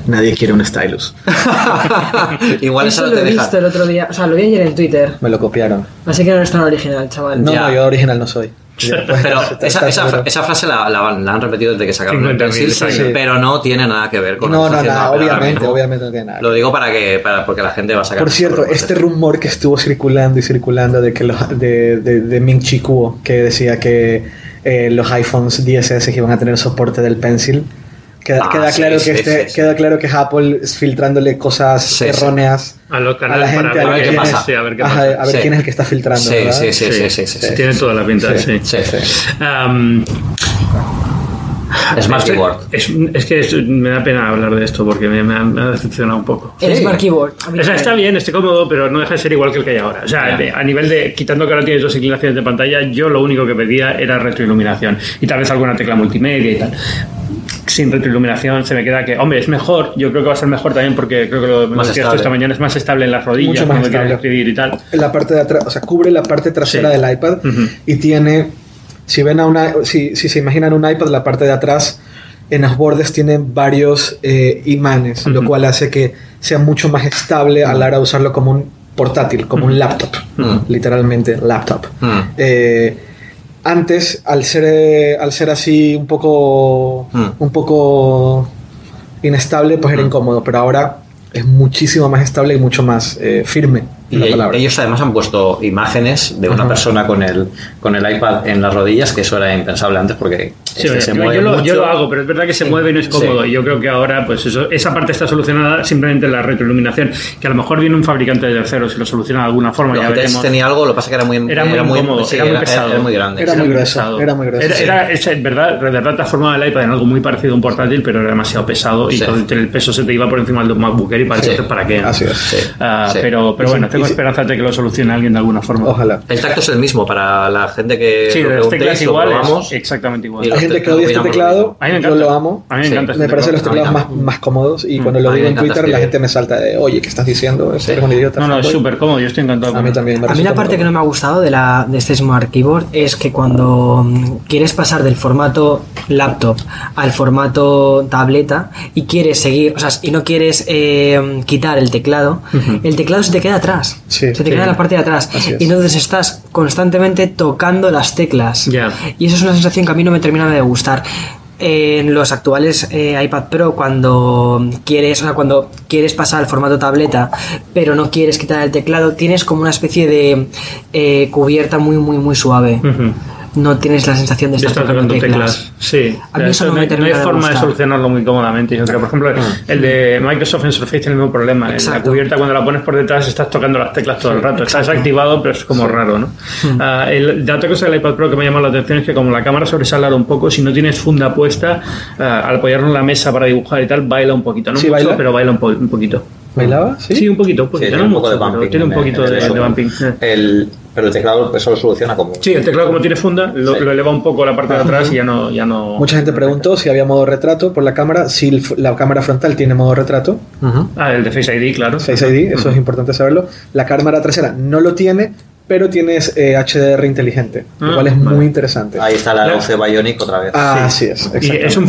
Nadie quiere un stylus. Igual eso, lo te he deja. visto el otro día. O sea, lo vi ayer en Twitter. Me lo copiaron. Así que no es tan original, chaval. No, Ya. no, yo original no soy. Pero esa, frase la, la- la han repetido desde que sacaron el 50.000, pencil, sí. pero no tiene nada que ver con No, no, nada, obviamente, obviamente no tiene nada. Lo digo para que para, porque la gente va a sacar. Por cierto, este rumor que estuvo circulando y circulando de que los, de, de, de Ming Chi Kuo, que decía que eh, los iPhones 10S iban a tener soporte del Pencil, queda, Ah, queda claro sí, que este, sí, sí. queda claro que es Apple filtrándole cosas Sí, sí. erróneas A los a canales la gente, para a ver quién pasa. es, Sí, a ver qué Ajá, pasa. a ver Sí. quién es el que está filtrando. Sí, ¿verdad? sí, sí, sí, sí, sí, sí. Tiene toda la pinta, sí. Sí, sí. Am, Smart Keyboard. Es, es que es- me da pena hablar de esto porque me, me ha, me ha decepcionado un poco. El Sí. Smart Keyboard. O sea, está bien, estoy cómodo, pero no deja de ser igual que el que hay ahora. O sea, a nivel de, quitando que ahora tienes dos inclinaciones de pantalla, yo lo único que pedía era retroiluminación y tal vez alguna tecla multimedia y tal. Sin retroiluminación se me queda que, hombre, es mejor, yo creo que va a ser mejor también porque creo que lo Más decías esta mañana, es más estable en las rodillas, Mucho más estable. escribir y tal. en la parte de atrás, o sea, cubre la parte trasera Sí. del iPad Ujú. y tiene, si ven a una, si, si se imaginan un iPad, la parte de atrás en los bordes tiene varios eh, imanes, lo Ujú. cual hace que sea mucho más estable a la hora de usarlo como un portátil, como un laptop, Ujú. literalmente laptop. Eh, antes, al ser, eh, al ser así un poco, Mm. un poco inestable, pues era incómodo, pero ahora es muchísimo más estable y mucho más eh, firme. Y ellos además han puesto imágenes de una persona con el, con el iPad en las rodillas, que eso era impensable antes porque Sí, este se yo, mueve yo lo, mucho. yo lo hago, pero es verdad que se mueve y no es cómodo. Sí. Y yo creo que ahora, pues eso, esa parte está solucionada simplemente en la retroiluminación, que a lo mejor viene un fabricante de terceros y lo soluciona de alguna forma. ya veremos. tenía algo, lo que pasa que era muy, Era muy incómodo, sí, era muy pesado. era muy grande. Era muy grueso, era muy grueso, Era, era- en verdad, de verdad transformaba el iPad en algo muy parecido a un portátil, pero era demasiado pesado y el, el peso se te iba por encima del MacBook Air y para ¿para qué? Así es. Sí, sí. Pero, pero bueno, si- tengo si- de que lo solucione alguien de alguna forma. Ojalá. El tacto es el mismo para la gente que Sí, lo de las teclas iguales, exactamente igual. Los gente que odia este teclado. A mí me yo encanta. lo amo. A mí me Sí. encanta este Me parecen los teclado. teclados más, más cómodos y cuando A lo digo en Twitter la gente me salta de, oye, ¿qué estás diciendo? Sí. Eres un idiota. No, no, es fanboy". súper cómodo, yo estoy encantado. A con mí también. me A mí la parte que no me ha gustado de, la, de este Smart Keyboard es que cuando mm, quieres pasar del formato laptop al formato tableta y quieres seguir, o sea, y no quieres eh, quitar el teclado, el teclado se te queda atrás. Sí, se te sí. queda en la parte de atrás. Y entonces estás constantemente tocando las teclas. Ya. Y eso es una sensación que a mí no me termina de gustar. En los actuales eh, iPad Pro, cuando quieres, o sea, cuando quieres pasar al formato tableta, pero no quieres quitar el teclado, tienes como una especie de eh, cubierta muy, muy, muy suave. Ujú. No tienes la sensación de estar estar tocando tocando teclas. teclas. Sí. A mí eso no me hay, termina hay de forma de solucionarlo muy cómodamente. Yo creo, por ejemplo, el de Microsoft en Surface tiene el mismo problema. En la Exacto. cubierta, cuando la pones por detrás, estás tocando las teclas todo el rato. Estás activado, pero es como raro, ¿no? Ah, el- la otra cosa del iPad Pro que me ha llamado la atención es que, como la cámara sobresale un poco, si no tienes funda puesta, ah, al apoyarlo en la mesa para dibujar y tal, baila un poquito. No Sí, mucho, baila. pero baila un, po- un poquito. ¿Bailaba? Sí. Sí, un poquito. Sí, poquito, tiene no un poco de mucho, bumping. Tiene un poquito de, bumping. El, pero el teclado eso lo soluciona como. Sí, el teclado como tiene funda, lo, Sí. lo eleva un poco la parte de atrás y ya no... Ya no Mucha gente preguntó si había modo retrato por la cámara. Si la cámara frontal tiene modo retrato. Ah, el de Face ID, claro. Face ID, eso es importante saberlo. La cámara trasera no lo tiene, pero tienes eh, HDR inteligente, lo Ah, cual es vale. muy interesante. Ahí está la La- 11 Bionic otra vez. Ah, Sí. así es. Y es un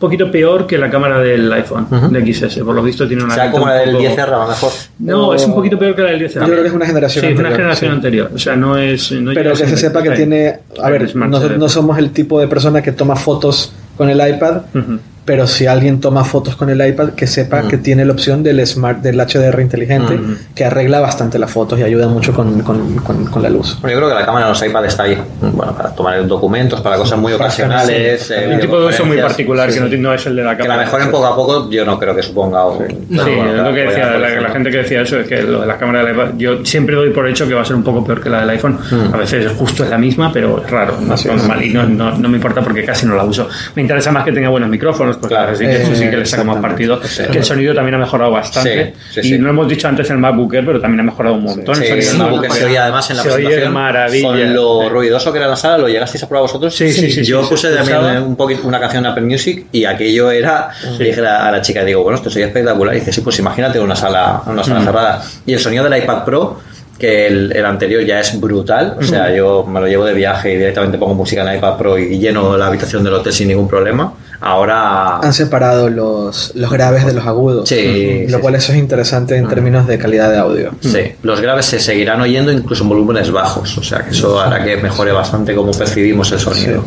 poquito peor que la cámara del iPhone, de XS. Por lo visto tiene una... o sea, como la del poco- 10R a lo mejor. No, es un poquito peor que la del 10 Yo creo que es una generación Sí, es una anterior, generación sí. anterior. O sea, no es... no Pero que se sepa que sí. tiene. A ver, no, no somos el tipo de persona que toma fotos con el iPad, Ujú. Pero si alguien toma fotos con el iPad, que sepa Mm. que tiene la opción del Smart, del HDR inteligente, Mm. que arregla bastante las fotos y ayuda mucho con, con- con- con la luz. Bueno, yo creo que la cámara de los iPad está ahí. Bueno, para tomar documentos, para cosas muy ocasionales. sí, eh, Un tipo de uso muy particular Sí, que no, sí. no es el de la Que la cámara. mejoren poco a poco, yo no creo que suponga un. Sí, pero bueno, es lo que decía la, la gente que decía eso, es que lo de la cámara del iPad, yo siempre doy por hecho que va a ser un poco peor que la del iPhone. Mm. A veces justo es la misma, pero es raro, no es. normal y no, no, no me importa porque casi no la uso. Me interesa más que tenga buenos micrófonos, porque Claro. así que eso sí que le saca más partido. Que el sonido también ha mejorado bastante. Sí, sí, y no hemos dicho antes el MacBook Air, pero también ha mejorado un montón. Sí, el sonido el del MacBook MacBook se Air. oía además en la Se oye presentación maravilla. con lo ruidoso que era la sala, ¿lo llegasteis a probar vosotros? Sí, sí, sí, Yo sí, puse se también un poquito una canción en Apple Music y aquello era, le dije a la, a la chica, digo, bueno, esto sería espectacular. Y dice, sí, pues imagínate una sala, una sala Mm. cerrada. Y el sonido del iPad Pro, que el, el anterior ya es brutal, o sea, yo me lo llevo de viaje y directamente pongo música en el iPad Pro y lleno la habitación del hotel sin ningún problema. Ahora... Han separado los, los graves de los agudos, Sí, lo sí, cual eso es interesante en términos de calidad de audio. Sí, los graves se seguirán oyendo incluso en volúmenes bajos, o sea que eso hará que mejore bastante cómo percibimos el sonido.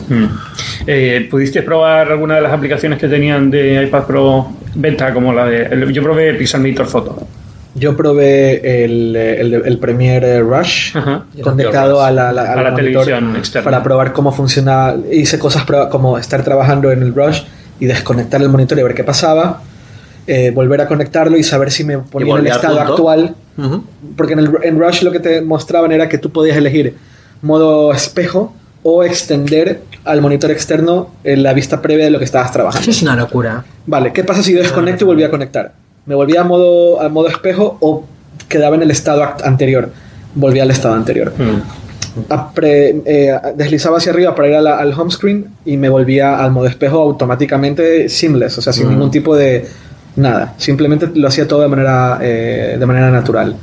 Eh, ¿Pudiste probar alguna de las aplicaciones que tenían de iPad Pro beta, como la de. el- yo probé Pixelmator Photo. Yo probé el, el, el Premiere Rush Ajá. conectado a la, A la monitor televisión externa. para probar cómo funciona. Hice cosas como estar trabajando en el Rush y desconectar el monitor y ver qué pasaba. eh, volver a conectarlo y saber si me ponía en el estado punto. actual. Porque en, el, en Rush lo que te mostraban era que tú podías elegir modo espejo o extender al monitor externo en la vista previa de lo que estabas trabajando. Eso es una locura. Vale, ¿qué pasa si yo desconecto y volví a conectar? ¿Me volvía a modo, a modo espejo o quedaba en el estado act- anterior? Volvía al estado anterior. Mm. Apre- eh, deslizaba hacia arriba para ir a la- al home screen y me volvía al modo espejo automáticamente seamless, o sea, sin ningún tipo de nada. Simplemente lo hacía todo de manera, eh, de manera natural.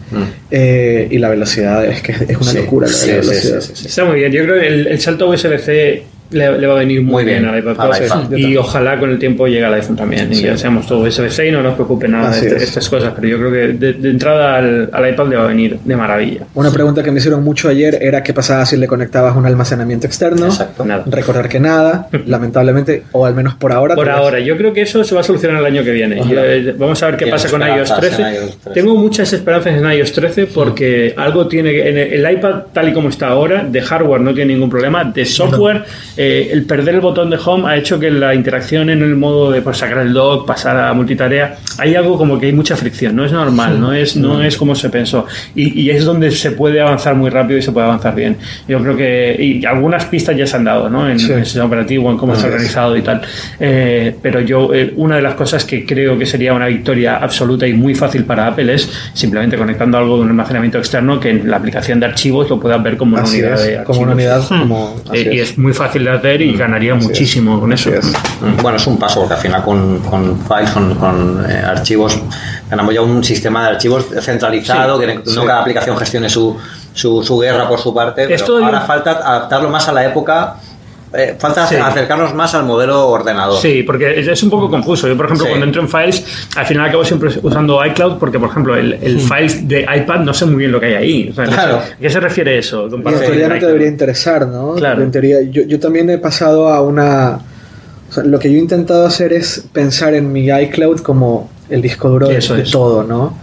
Eh, y la velocidad es que es una Sí, locura la, sí, la sí, velocidad. sí, sí, sí. Está muy bien. Yo creo que el, el salto USB-C le, le va a venir muy, Muy bien, bien al iPad al Pro. iPad. Y ojalá con el tiempo llegue al iPhone también. Y ya seamos todo USB-C y no nos preocupe nada Así de este- es. estas cosas. Pero yo creo que de, de entrada al, al iPad le va a venir de maravilla. Una pregunta que me hicieron mucho ayer era qué pasaba si le conectabas un almacenamiento externo. Exacto. Nada. Recordar que nada, lamentablemente, o al menos por ahora. Por ahora, yo creo que eso se va a solucionar el año que viene. Yo, eh, vamos a ver qué pasa con iOS esperanzas 13. en iOS 13. Tengo muchas esperanzas en iOS 13 porque algo tiene que- en el, el iPad tal y como está ahora, de hardware no tiene ningún problema, de software, eh, el perder el botón de home ha hecho que la interacción en el modo de pues, sacar el dock, pasar a multitarea, hay algo como que hay mucha fricción, no es normal, no es, no es como se pensó. Y, y es donde se puede avanzar muy rápido y se puede avanzar bien. Yo creo que y algunas pistas ya se han dado, ¿no? En, Sí. en el sistema operativo, en cómo está organizado y tal. Eh, pero yo, eh, una de las cosas que creo que sería una victoria absoluta y muy fácil para Apple es simplemente conectando algo de un almacenamiento externo que en la aplicación de archivos lo puedas ver como una Así unidad es, de como una archivos. unidad. Como, así Eh, y es. es muy fácil de hacer y ganaría Así es. muchísimo con eso. Es. Bueno, es un paso porque al final con, con files, con, con, eh, archivos, tenemos ya un sistema de archivos centralizado, que no sí. cada aplicación gestione su, su, su guerra por su parte, pero Esto ahora falta adaptarlo más a la época, eh, falta Sí. acercarnos más al modelo ordenador. Sí, porque es, un poco confuso. Yo, por ejemplo, Sí. cuando entro en Files, al final acabo siempre usando iCloud porque, por ejemplo, el, el Files de iPad no sé muy bien lo que hay ahí. O sea, no sé, Claro. ¿A qué se refiere eso? En teoría no te debería interesar, ¿no? Claro. En teoría, yo, yo también he pasado a una... o sea, lo que yo he intentado hacer es pensar en mi iCloud como el disco duro de, Eso de es. todo, ¿no?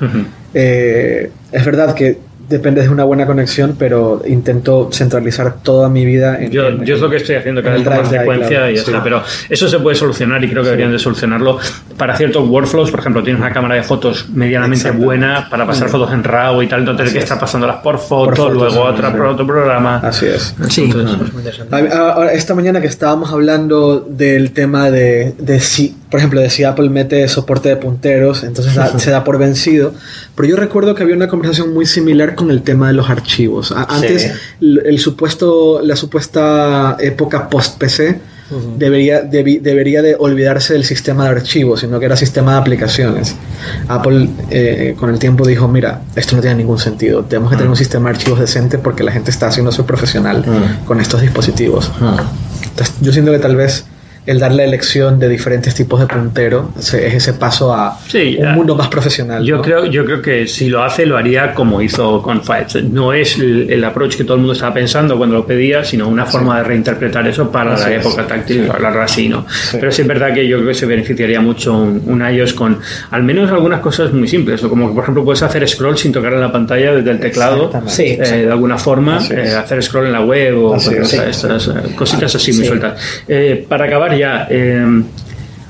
Eh, es verdad que depende de una buena conexión, pero intento centralizar toda mi vida en... Yo, en- yo es lo que estoy haciendo cada vez más frecuencia y ya sí. está. Pero eso se puede solucionar y creo que deberían de solucionarlo para ciertos workflows. Por ejemplo, tienes una cámara de fotos medianamente buena para pasar fotos en RAW y tal, no tener que estar pasándolas por foto, fotos, luego sí, otra sí. por otro programa. Así es. Sí, Entonces, pues, es muy interesante. A- a- ahora, esta mañana que estábamos hablando del tema de, de si, por ejemplo, de si Apple mete soporte de punteros, entonces da- se da por vencido. Pero yo recuerdo que había una conversación muy similar con el tema de los archivos. Antes, Sí. el, el supuesto, la supuesta época post-PC debería, debi- debería de olvidarse del sistema de archivos, sino que era sistema de aplicaciones. Apple eh, con el tiempo dijo, mira, esto no tiene ningún sentido, tenemos que tener un sistema de archivos decente porque la gente está haciendo su profesional Mm. con estos dispositivos. Mm. Entonces, yo siento que tal vez el dar la elección de diferentes tipos de puntero es ese paso a Sí, un mundo más profesional. Yo ¿no? creo, yo creo que si lo hace, lo haría como hizo con Files. No es el, el approach que todo el mundo estaba pensando cuando lo pedía, sino una forma de reinterpretar eso para Así la es. época táctil, hablarlo así, ¿no? Pero sí es verdad que yo creo que se beneficiaría mucho un, un iOS con al menos algunas cosas muy simples, o como que, por ejemplo puedes hacer scroll sin tocar en la pantalla desde el teclado. Sí, eh, de alguna forma, eh, hacer scroll en la web o Así cosas, es. estas, eh, cositas así muy Sí. sueltas. Eh, para acabar ya, eh,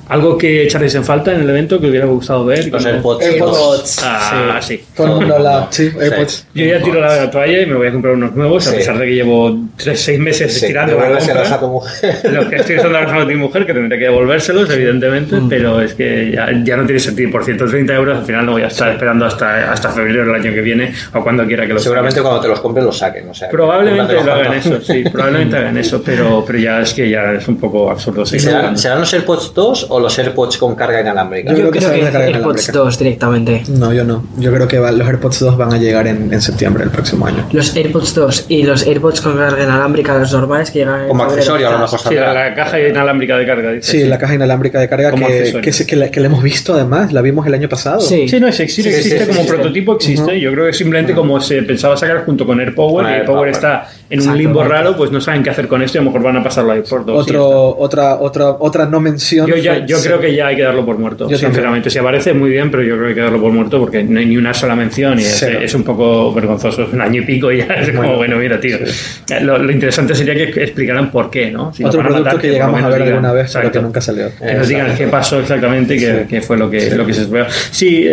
algo que echaréis en falta en el evento que hubiera gustado ver. Los AirPods. AirPods. Ah, sí. Todo el mundo habla, sí, AirPods. Yo ya tiro la toalla y me voy a comprar unos nuevos, a pesar de que llevo 3, 6 meses Sí, estirando la devuélveselos compra. a tu mujer. Los que estoy usando ahora a mi mujer, que tendré que devolvérselos, evidentemente, Mm. pero es que ya, ya no tiene sentido. Por 130 euros, al final no voy a estar esperando hasta, hasta febrero del año que viene o cuando quiera que los Seguramente cuando te los compres los saquen. O sea, Probablemente lo hagan eso, sí, probablemente hagan eso, pero, pero ya es que ya es un poco absurdo. ¿Y seguir serán, serán los AirPods 2 o los AirPods con carga inalámbrica? Yo Yo creo que creo se que van a cargar AirPods inalámbrica. 2 directamente. No, yo no. Yo creo que va- los AirPods 2 van a llegar en, en septiembre del próximo año. Los AirPods 2 y los AirPods con carga inalámbrica, los normales que llegan en Como accesorio a lo mejor Sí, la, la caja inalámbrica de carga. dice, Sí, la caja inalámbrica de carga Como que, accesorio. que, se- que la, que la hemos visto además, la vimos el año pasado. Sí. Sí, no, sí, existe, Sí, sí, existe sí, como existe. prototipo, existe. Yo creo que simplemente como se pensaba sacar junto con AirPower, y AirPower AirPower. está en un Exacto. limbo raro, pues no saben qué hacer con esto y a lo mejor van a pasarlo ahí por dos. Otro, otra, otra, otra no mención. Yo, ya, yo sí. creo que ya hay que darlo por muerto, Yo sinceramente. Si aparece muy bien, pero yo creo que hay que darlo por muerto porque no hay ni una sola mención y es, es un poco vergonzoso. Es un año y pico y ya es como, bueno, mira, tío. Eh, Lo, lo interesante sería que explicaran por qué, ¿no? Si Otro producto matar, que llegamos a ver digan. alguna vez, pero que nunca salió. Que nos digan qué pasó exactamente y qué, qué fue lo que, lo que se esperaba. Sí,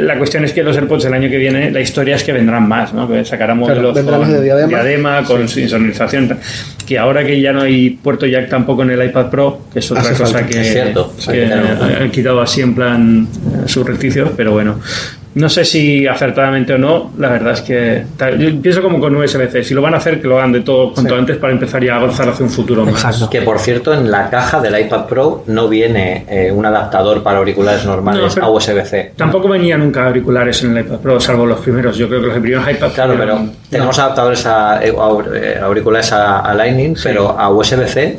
la cuestión es que los AirPods el año que viene, la historia es que vendrán más, ¿no? Que sacarán Claro, modelos vendrán con los de diadema. con sincronización. Que ahora que ya no hay puerto jack tampoco en el iPad Pro, que es otra Hace cosa falta. que, Es cierto, que han quitado así en plan eh, subrepticio, pero bueno. No sé si acertadamente o no, la verdad es que yo pienso como con USB-C, si lo van a hacer que lo hagan de todo cuanto antes para empezar ya a avanzar hacia un futuro más. Exacto. Que por cierto, en la caja del iPad Pro no viene eh, un adaptador para auriculares normales No, a USB-C. Tampoco venía nunca auriculares en el iPad Pro, salvo los primeros. Yo creo que los primeros iPad Claro, pero Tenemos adaptadores a, eh, aur- eh, auriculares a, a Lightning, pero a USB-C.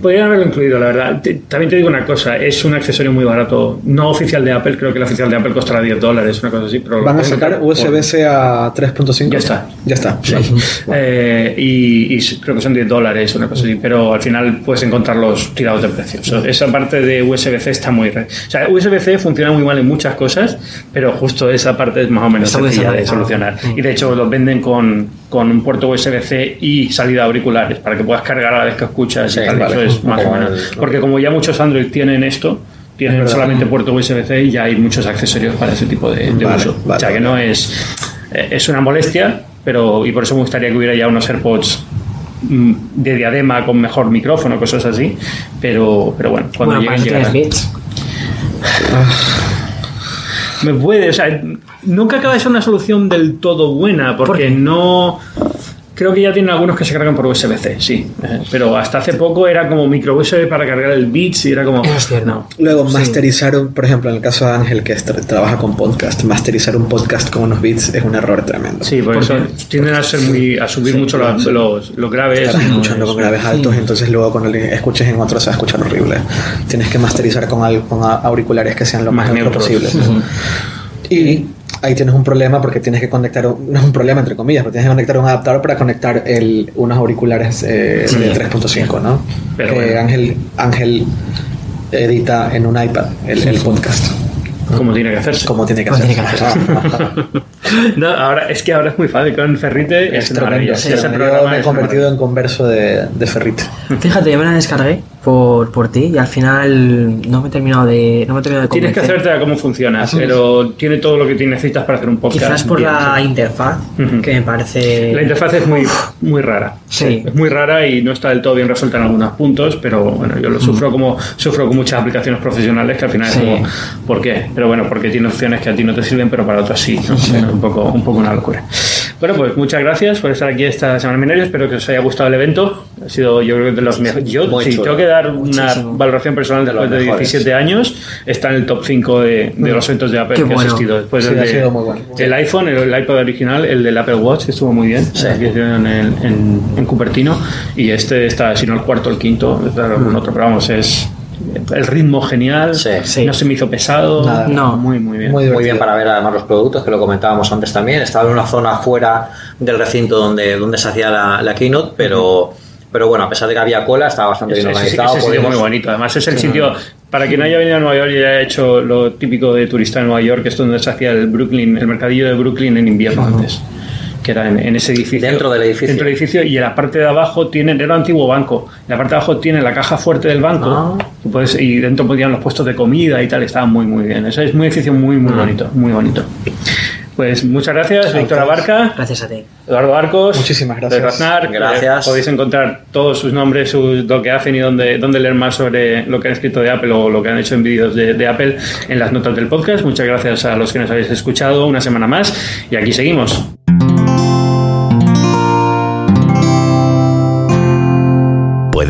Podrían haberlo incluido, la verdad. Te- También te digo una cosa, es un accesorio muy barato, no oficial de Apple, creo que el oficial de Apple costará 10 dólares, una cosa así. Pero lo ¿Van a sacar USB-C a 3.5? Ya está. Ya está. Eh, y, y creo que son 10 dólares, una cosa así, pero al final puedes encontrarlos tirados de precio. O sea, esa parte de USB-C está muy... re- O sea, USB-C funciona muy mal en muchas cosas, pero justo esa parte es más o menos Está sencilla de solucionar. Y de hecho los venden con, con un puerto USB-C y salida de auriculares para que puedas cargar a la vez que escuchas Sí, y tal. vale. Eso es más o menos. Porque como ya muchos Android tienen esto, tienen solamente puerto USB-C y ya hay muchos accesorios para ese tipo de, de Vale, uso. vale, o sea que vale. no es... eh, Es una molestia, pero y por eso me gustaría que hubiera ya unos AirPods mm, de diadema con mejor micrófono, cosas así. Pero, pero bueno, cuando Bueno, lleguen llegarán. Me puede, o sea, nunca acaba de ser una solución del todo buena, porque no. Creo que ya tienen algunos que se cargan por USB-C, sí. Eh, Pero hasta hace poco era como micro USB para cargar el Beats y era como. No. Luego, Sí. masterizar, un, por ejemplo, en el caso de Ángel, que tra- trabaja con podcast, masterizar un podcast con unos beats es un error tremendo. Sí, por eso tienden a ser muy. a subir mucho los, los, los graves. No escuchando es- con graves altos, entonces luego cuando escuches en otro se va a escuchar horrible. Tienes que masterizar con, con auriculares que sean lo más, Más neutro neutros. posible. Y ahí tienes un problema porque tienes que conectar, un- no es un problema entre comillas, pero tienes que conectar un adaptador para conectar el, unos auriculares eh, de 3.5, ¿no? Pero bueno. Ángel, Ángel edita en un iPad el, el podcast, como tiene que hacerse. como tiene que Como hacer. tiene que No, ahora, es que ahora es muy fácil. Con Ferrite es, tremendo. sí, Ese yo me he convertido en converso de, de Ferrite. Fíjate, yo me la descargué por, por ti y al final no me he terminado de, no me he terminado de Tienes que hacerte a cómo funciona, pero tiene todo lo que te necesitas para hacer un podcast. Quizás por bien, la sí. interfaz, que me parece... La interfaz es muy, muy rara. Sí. Es muy rara y no está del todo bien resuelta en algunos puntos, pero bueno, yo lo sufro como sufro con muchas aplicaciones profesionales que al final Sí. es como, ¿por qué? Pero bueno, porque tiene opciones que a ti no te sirven, pero para otras sí. ¿no? Un, poco, un poco una locura. Bueno, pues muchas gracias por estar aquí esta semana en Minario. Espero que os haya gustado el evento. Ha sido, yo creo que de los mejores. Yo, Muy si chulo. tengo que dar una Muchísimo. valoración personal De después de mejores. 17 años, está en el top 5 de, de los eventos de Apple Qué que he bueno. asistido. Después Sí, ha de- sido muy bueno. el iPhone, el, el iPod original, el del Apple Watch, que estuvo muy bien. Sí. que hicieron en, en, en Cupertino. Y este está, si no el cuarto, el quinto, está algún otro. Pero vamos, es el ritmo genial. Sí. Sí. No se me hizo pesado. Nada. No. Muy, muy bien. Muy bien para ver además los productos, que lo comentábamos antes también. Estaba en una zona fuera del recinto donde, donde se hacía la, la keynote, pero, pero bueno, a pesar de que había cola, estaba bastante bien organizado. es muy bonito. Además, es el sitio. Para quien no haya venido a Nueva York y haya hecho lo típico de turista en Nueva York, es donde se hacía el Brooklyn, el mercadillo de Brooklyn en invierno antes. Que era en, en ese edificio. Dentro del edificio. Dentro del edificio. Y en la parte de abajo tienen. Era un antiguo banco. En la parte de abajo tiene la caja fuerte del banco. Ah. Y, puedes- y dentro ponían los puestos de comida y tal. Estaba muy, muy bien. Ese es un edificio muy, muy bonito. Muy bonito. Pues muchas gracias, Víctor Abarca. Gracias a ti. Eduardo Arcos. Muchísimas gracias. de Raznar, Gracias. Podéis encontrar todos sus nombres, sus, lo que hacen y dónde, dónde leer más sobre lo que han escrito de Apple o lo que han hecho en vídeos de, de Apple en las notas del podcast. Muchas gracias a los que nos habéis escuchado una semana más y aquí seguimos.